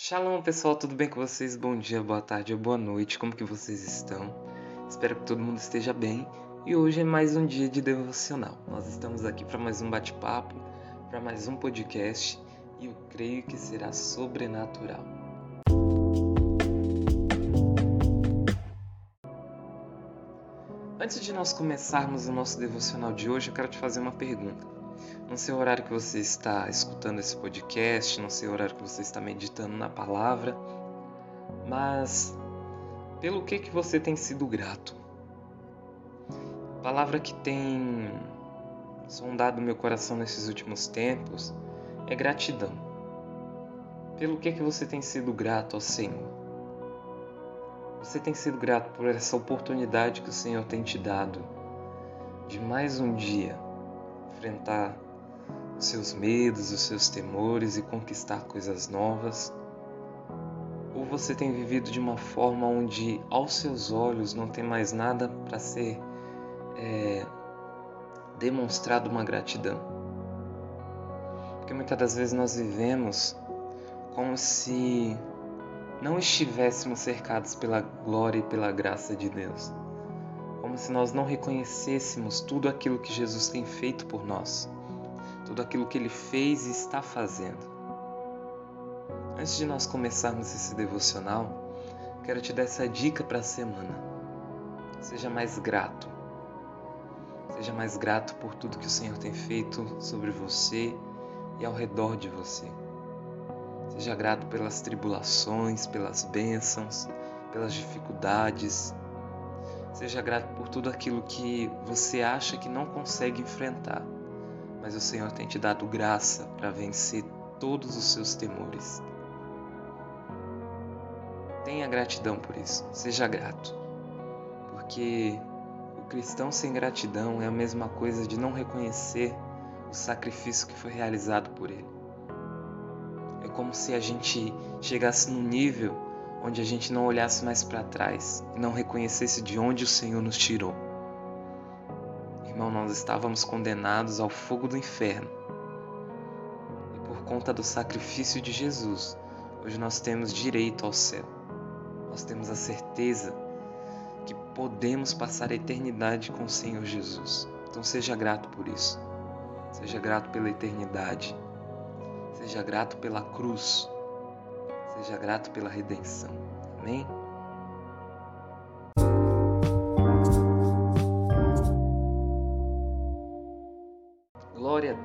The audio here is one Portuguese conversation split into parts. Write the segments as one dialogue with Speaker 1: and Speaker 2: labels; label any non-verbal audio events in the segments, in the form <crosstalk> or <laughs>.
Speaker 1: Shalom pessoal, tudo bem com vocês? Bom dia, boa tarde ou boa noite, como que vocês estão? Espero que todo mundo esteja bem e hoje é mais um dia de devocional. Nós estamos aqui para mais um bate-papo, para mais um podcast e eu creio que será sobrenatural. Antes de nós começarmos o nosso devocional de hoje, eu quero te fazer uma pergunta. Não sei o horário que você está escutando esse podcast, não sei o horário que você está meditando na palavra, mas pelo que que você tem sido grato? Palavra que tem sondado meu coração nesses últimos tempos é gratidão. Pelo que que você tem sido grato ao Senhor? Você tem sido grato por essa oportunidade que o Senhor tem te dado de mais um dia enfrentar os seus medos, os seus temores e conquistar coisas novas? Ou você tem vivido de uma forma onde aos seus olhos não tem mais nada para ser é, demonstrado uma gratidão? Porque muitas das vezes nós vivemos como se não estivéssemos cercados pela glória e pela graça de Deus. Como se nós não reconhecêssemos tudo aquilo que Jesus tem feito por nós tudo aquilo que ele fez e está fazendo. Antes de nós começarmos esse devocional, quero te dar essa dica para a semana. Seja mais grato. Seja mais grato por tudo que o Senhor tem feito sobre você e ao redor de você. Seja grato pelas tribulações, pelas bênçãos, pelas dificuldades. Seja grato por tudo aquilo que você acha que não consegue enfrentar mas o Senhor tem te dado graça para vencer todos os seus temores. Tenha gratidão por isso, seja grato, porque o cristão sem gratidão é a mesma coisa de não reconhecer o sacrifício que foi realizado por ele. É como se a gente chegasse num nível onde a gente não olhasse mais para trás e não reconhecesse de onde o Senhor nos tirou nós estávamos condenados ao fogo do inferno. E por conta do sacrifício de Jesus, hoje nós temos direito ao céu. Nós temos a certeza que podemos passar a eternidade com o Senhor Jesus. Então seja grato por isso. Seja grato pela eternidade. Seja grato pela cruz. Seja grato pela redenção. Amém?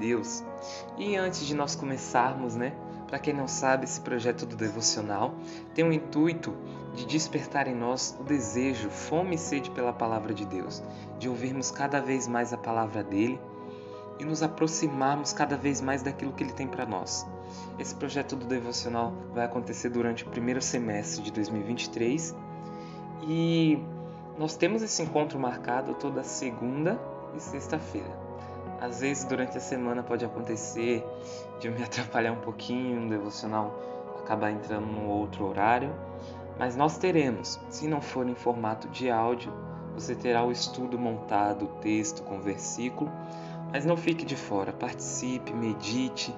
Speaker 1: Deus. E antes de nós começarmos, né? Para quem não sabe, esse projeto do devocional tem o intuito de despertar em nós o desejo, fome e sede pela palavra de Deus, de ouvirmos cada vez mais a palavra dele e nos aproximarmos cada vez mais daquilo que ele tem para nós. Esse projeto do devocional vai acontecer durante o primeiro semestre de 2023 e nós temos esse encontro marcado toda segunda e sexta-feira. Às vezes durante a semana pode acontecer de me <laughs> atrapalhar um pouquinho no devocional, acabar entrando num outro horário, mas nós teremos, se não for em formato de áudio, você terá o estudo montado, o texto com versículo, mas não fique de fora, participe, medite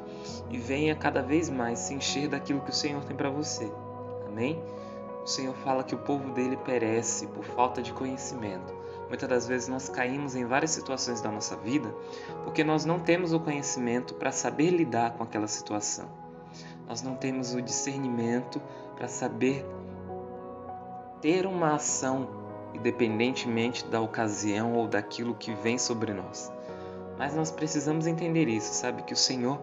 Speaker 1: e venha cada vez mais se encher daquilo que o Senhor tem para você. Amém? O Senhor fala que o povo dele perece por falta de conhecimento. Muitas das vezes nós caímos em várias situações da nossa vida porque nós não temos o conhecimento para saber lidar com aquela situação. Nós não temos o discernimento para saber ter uma ação independentemente da ocasião ou daquilo que vem sobre nós. Mas nós precisamos entender isso, sabe que o Senhor,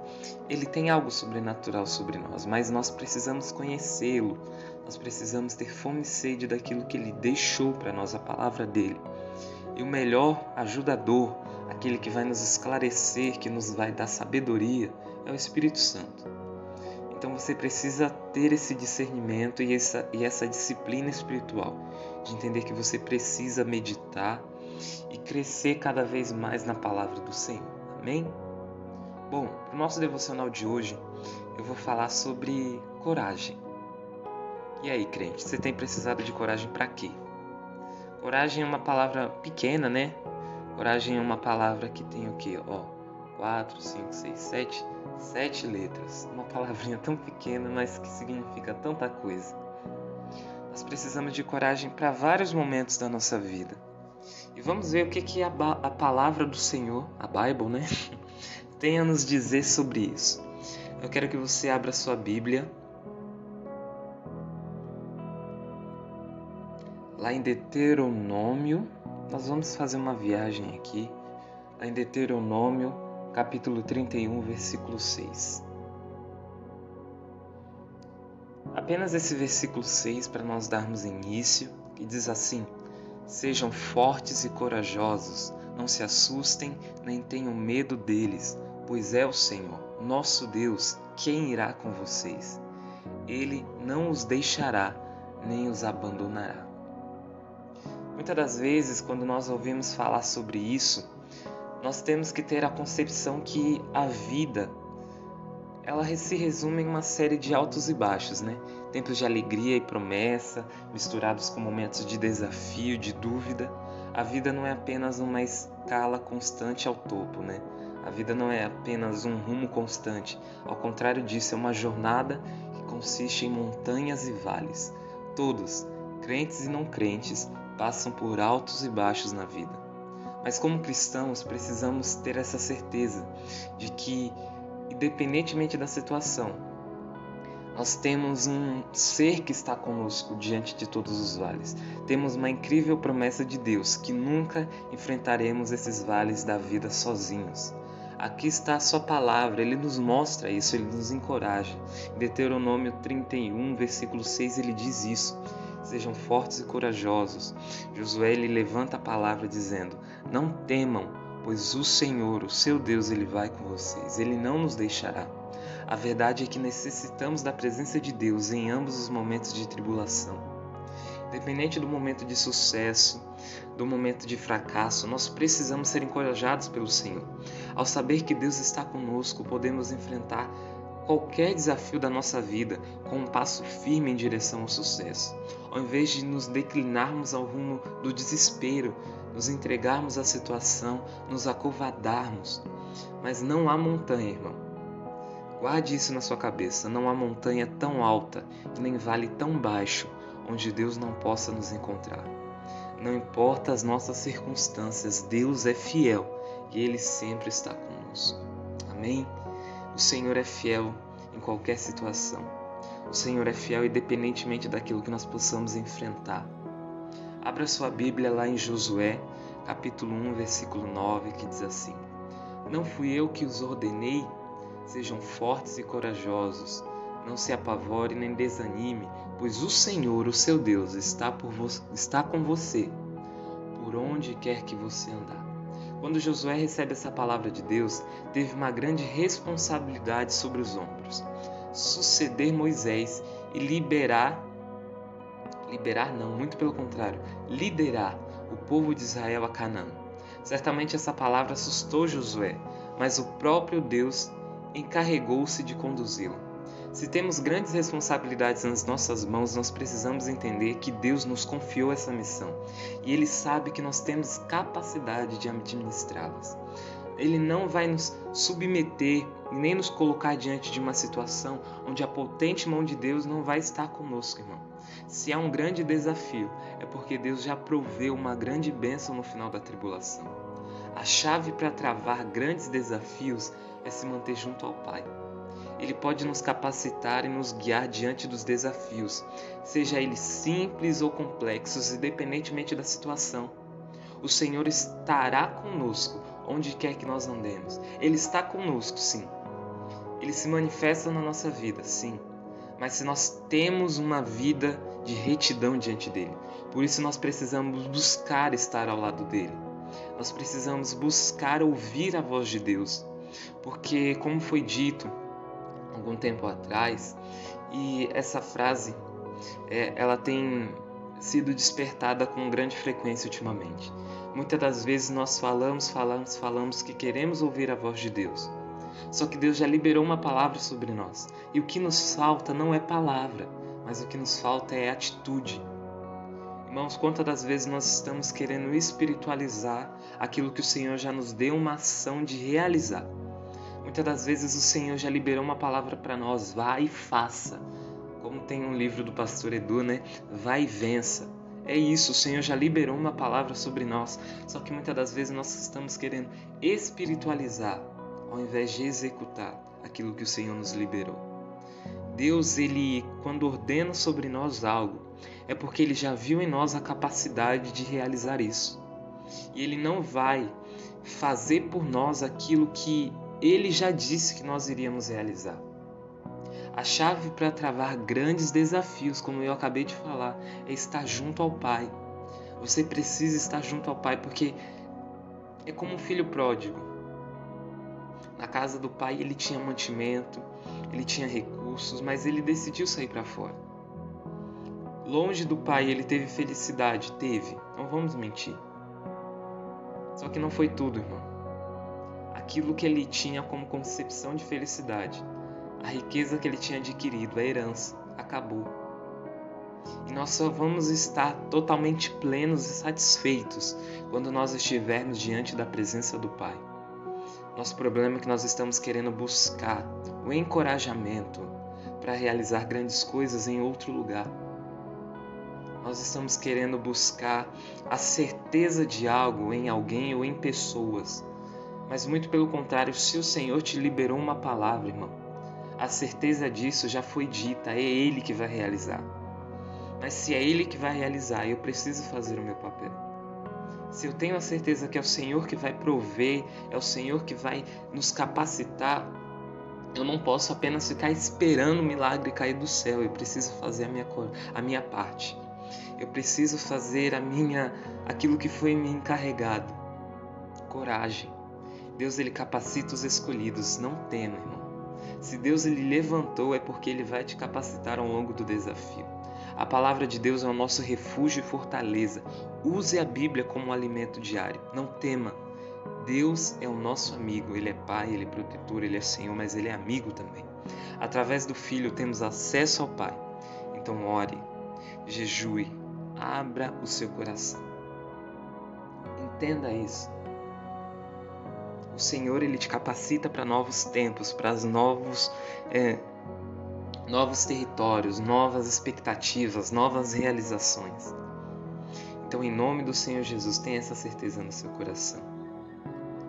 Speaker 1: ele tem algo sobrenatural sobre nós, mas nós precisamos conhecê-lo. Nós precisamos ter fome e sede daquilo que ele deixou para nós, a palavra dele. E o melhor ajudador, aquele que vai nos esclarecer, que nos vai dar sabedoria, é o Espírito Santo. Então você precisa ter esse discernimento e essa, e essa disciplina espiritual, de entender que você precisa meditar e crescer cada vez mais na palavra do Senhor. Amém? Bom, para o nosso devocional de hoje, eu vou falar sobre coragem. E aí, crente, você tem precisado de coragem para quê? Coragem é uma palavra pequena, né? Coragem é uma palavra que tem o quê? Ó, quatro, cinco, seis, sete, sete letras. Uma palavrinha tão pequena, mas que significa tanta coisa. Nós precisamos de coragem para vários momentos da nossa vida. E vamos ver o que, que a, a palavra do Senhor, a Bible, né, <laughs> tem a nos dizer sobre isso. Eu quero que você abra sua Bíblia lá em Deuteronômio. Nós vamos fazer uma viagem aqui, lá em Deuteronômio, capítulo 31, versículo 6. Apenas esse versículo 6 para nós darmos início, que diz assim: Sejam fortes e corajosos, não se assustem nem tenham medo deles, pois é o Senhor, nosso Deus, quem irá com vocês. Ele não os deixará nem os abandonará. Muitas das vezes, quando nós ouvimos falar sobre isso, nós temos que ter a concepção que a vida ela se resume em uma série de altos e baixos, né? Tempos de alegria e promessa, misturados com momentos de desafio, de dúvida. A vida não é apenas uma escala constante ao topo, né? A vida não é apenas um rumo constante. Ao contrário disso, é uma jornada que consiste em montanhas e vales. Todos, crentes e não crentes, passam por altos e baixos na vida. Mas como cristãos, precisamos ter essa certeza de que, independentemente da situação, nós temos um ser que está conosco diante de todos os vales. Temos uma incrível promessa de Deus que nunca enfrentaremos esses vales da vida sozinhos. Aqui está a sua palavra, ele nos mostra isso, ele nos encoraja. Em Deuteronômio 31, versículo 6, ele diz isso. Sejam fortes e corajosos. Josué ele levanta a palavra dizendo: Não temam, pois o Senhor, o seu Deus, ele vai com vocês. Ele não nos deixará. A verdade é que necessitamos da presença de Deus em ambos os momentos de tribulação. Independente do momento de sucesso, do momento de fracasso, nós precisamos ser encorajados pelo Senhor. Ao saber que Deus está conosco, podemos enfrentar qualquer desafio da nossa vida com um passo firme em direção ao sucesso. Ao invés de nos declinarmos ao rumo do desespero, nos entregarmos à situação, nos acovardarmos. Mas não há montanha, irmão. Guarde isso na sua cabeça. Não há montanha tão alta nem vale tão baixo onde Deus não possa nos encontrar. Não importa as nossas circunstâncias, Deus é fiel e Ele sempre está conosco. Amém? O Senhor é fiel em qualquer situação. O Senhor é fiel independentemente daquilo que nós possamos enfrentar. Abra sua Bíblia lá em Josué, capítulo 1, versículo 9, que diz assim: Não fui eu que os ordenei? Sejam fortes e corajosos. Não se apavore nem desanime, pois o Senhor, o seu Deus, está, por está com você, por onde quer que você andar. Quando Josué recebe essa palavra de Deus, teve uma grande responsabilidade sobre os ombros: suceder Moisés e liberar liberar não, muito pelo contrário, liderar o povo de Israel a Canaã. Certamente essa palavra assustou Josué, mas o próprio Deus encarregou-se de conduzi-lo. Se temos grandes responsabilidades nas nossas mãos, nós precisamos entender que Deus nos confiou essa missão e Ele sabe que nós temos capacidade de administrá-las. Ele não vai nos submeter nem nos colocar diante de uma situação onde a potente mão de Deus não vai estar conosco, irmão. Se há um grande desafio, é porque Deus já proveu uma grande bênção no final da tribulação. A chave para travar grandes desafios é se manter junto ao Pai. Ele pode nos capacitar e nos guiar diante dos desafios, seja eles simples ou complexos, independentemente da situação. O Senhor estará conosco onde quer que nós andemos. Ele está conosco, sim. Ele se manifesta na nossa vida, sim. Mas se nós temos uma vida de retidão diante dele, por isso nós precisamos buscar estar ao lado dele. Nós precisamos buscar ouvir a voz de Deus, porque, como foi dito, algum tempo atrás e essa frase é, ela tem sido despertada com grande frequência ultimamente. Muitas das vezes nós falamos, falamos, falamos que queremos ouvir a voz de Deus. Só que Deus já liberou uma palavra sobre nós. E o que nos falta não é palavra, mas o que nos falta é atitude. Irmãos, quantas das vezes nós estamos querendo espiritualizar aquilo que o Senhor já nos deu uma ação de realizar? Muitas das vezes o Senhor já liberou uma palavra para nós, vá e faça. Como tem um livro do pastor Edu, né? Vá e vença. É isso, o Senhor já liberou uma palavra sobre nós, só que muitas das vezes nós estamos querendo espiritualizar ao invés de executar aquilo que o Senhor nos liberou. Deus, ele quando ordena sobre nós algo, é porque ele já viu em nós a capacidade de realizar isso. E ele não vai fazer por nós aquilo que ele já disse que nós iríamos realizar. A chave para travar grandes desafios, como eu acabei de falar, é estar junto ao Pai. Você precisa estar junto ao Pai porque é como um filho pródigo. Na casa do pai ele tinha mantimento, ele tinha recursos, mas ele decidiu sair para fora. Longe do pai ele teve felicidade, teve, não vamos mentir. Só que não foi tudo, irmão. Aquilo que ele tinha como concepção de felicidade, a riqueza que ele tinha adquirido, a herança, acabou. E nós só vamos estar totalmente plenos e satisfeitos quando nós estivermos diante da presença do Pai. Nosso problema é que nós estamos querendo buscar o encorajamento para realizar grandes coisas em outro lugar. Nós estamos querendo buscar a certeza de algo em alguém ou em pessoas. Mas muito pelo contrário, se o Senhor te liberou uma palavra, irmão, a certeza disso já foi dita, é Ele que vai realizar. Mas se é Ele que vai realizar, eu preciso fazer o meu papel. Se eu tenho a certeza que é o Senhor que vai prover, é o Senhor que vai nos capacitar, eu não posso apenas ficar esperando o milagre cair do céu. Eu preciso fazer a minha, a minha parte. Eu preciso fazer a minha aquilo que foi me encarregado. Coragem. Deus ele capacita os escolhidos, não tema, irmão. Se Deus ele levantou é porque ele vai te capacitar ao longo do desafio. A palavra de Deus é o nosso refúgio e fortaleza. Use a Bíblia como um alimento diário. Não tema. Deus é o nosso amigo. Ele é Pai, Ele é protetor, Ele é Senhor, mas Ele é amigo também. Através do Filho temos acesso ao Pai. Então ore, jejue, abra o seu coração. Entenda isso. O Senhor ele te capacita para novos tempos, para novos é, novos territórios, novas expectativas, novas realizações. Então, em nome do Senhor Jesus, tenha essa certeza no seu coração.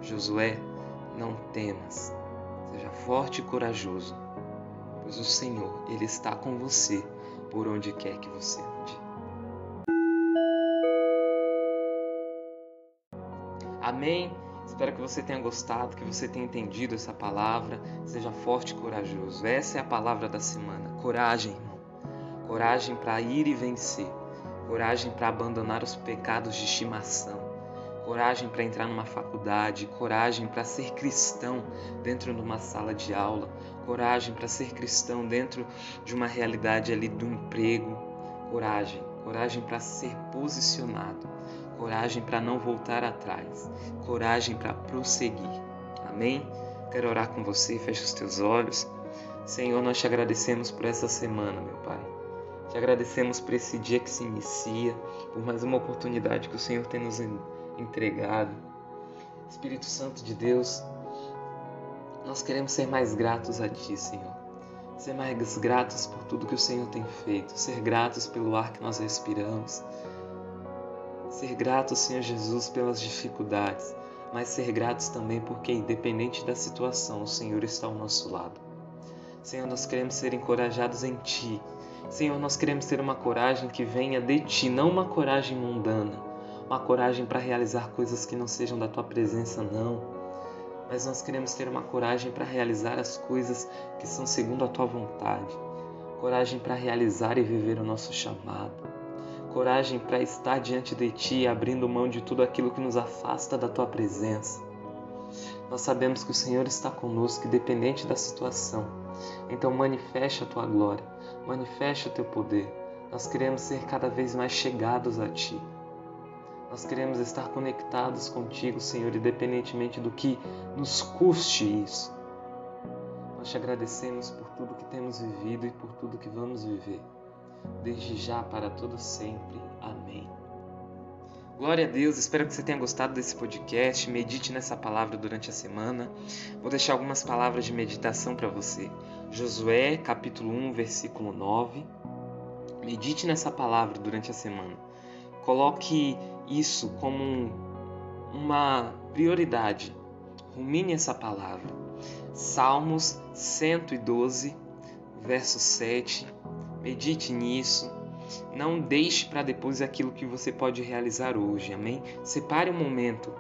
Speaker 1: Josué, não temas, seja forte e corajoso, pois o Senhor, Ele está com você por onde quer que você ande. Amém? Espero que você tenha gostado, que você tenha entendido essa palavra. Seja forte e corajoso. Essa é a palavra da semana. Coragem, irmão. Coragem para ir e vencer. Coragem para abandonar os pecados de estimação. Coragem para entrar numa faculdade. Coragem para ser cristão dentro de uma sala de aula. Coragem para ser cristão dentro de uma realidade ali do emprego. Coragem. Coragem para ser posicionado coragem para não voltar atrás, coragem para prosseguir. Amém? Quero orar com você, fecha os teus olhos. Senhor, nós te agradecemos por essa semana, meu Pai. Te agradecemos por esse dia que se inicia, por mais uma oportunidade que o Senhor tem nos entregado. Espírito Santo de Deus, nós queremos ser mais gratos a Ti, Senhor. Ser mais gratos por tudo que o Senhor tem feito, ser gratos pelo ar que nós respiramos, Ser gratos, Senhor Jesus, pelas dificuldades, mas ser gratos também porque, independente da situação, o Senhor está ao nosso lado. Senhor, nós queremos ser encorajados em Ti. Senhor, nós queremos ter uma coragem que venha de Ti, não uma coragem mundana, uma coragem para realizar coisas que não sejam da Tua presença, não. Mas nós queremos ter uma coragem para realizar as coisas que são segundo a Tua vontade, coragem para realizar e viver o nosso chamado coragem para estar diante de Ti, abrindo mão de tudo aquilo que nos afasta da Tua presença. Nós sabemos que o Senhor está conosco, independente da situação. Então, manifeste a Tua glória, manifeste o Teu poder. Nós queremos ser cada vez mais chegados a Ti. Nós queremos estar conectados contigo, Senhor, independentemente do que nos custe isso. Nós te agradecemos por tudo que temos vivido e por tudo que vamos viver desde já para todo sempre. Amém. Glória a Deus, espero que você tenha gostado desse podcast. Medite nessa palavra durante a semana. Vou deixar algumas palavras de meditação para você. Josué, capítulo 1, versículo 9. Medite nessa palavra durante a semana. Coloque isso como uma prioridade. Rumine essa palavra. Salmos 112, verso 7. Medite nisso. Não deixe para depois aquilo que você pode realizar hoje, amém? Separe um momento.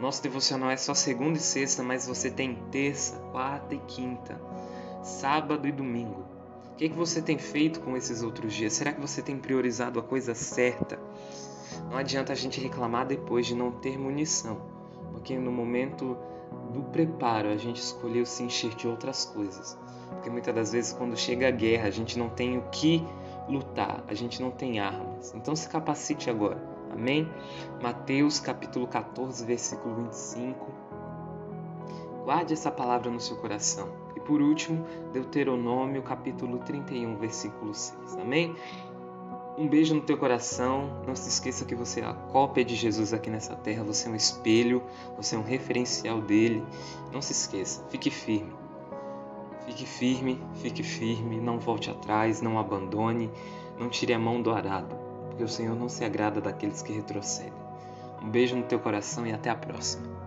Speaker 1: Nosso devocional é só segunda e sexta, mas você tem terça, quarta e quinta, sábado e domingo. O que, que você tem feito com esses outros dias? Será que você tem priorizado a coisa certa? Não adianta a gente reclamar depois de não ter munição, porque no momento do preparo a gente escolheu se encher de outras coisas. Porque muitas das vezes quando chega a guerra a gente não tem o que lutar, a gente não tem armas. Então se capacite agora. Amém? Mateus capítulo 14, versículo 25. Guarde essa palavra no seu coração. E por último, Deuteronômio capítulo 31, versículo 6. Amém? Um beijo no teu coração. Não se esqueça que você é a cópia de Jesus aqui nessa terra. Você é um espelho, você é um referencial dele. Não se esqueça. Fique firme. Fique firme, fique firme, não volte atrás, não abandone, não tire a mão do arado, porque o Senhor não se agrada daqueles que retrocedem. Um beijo no teu coração e até a próxima.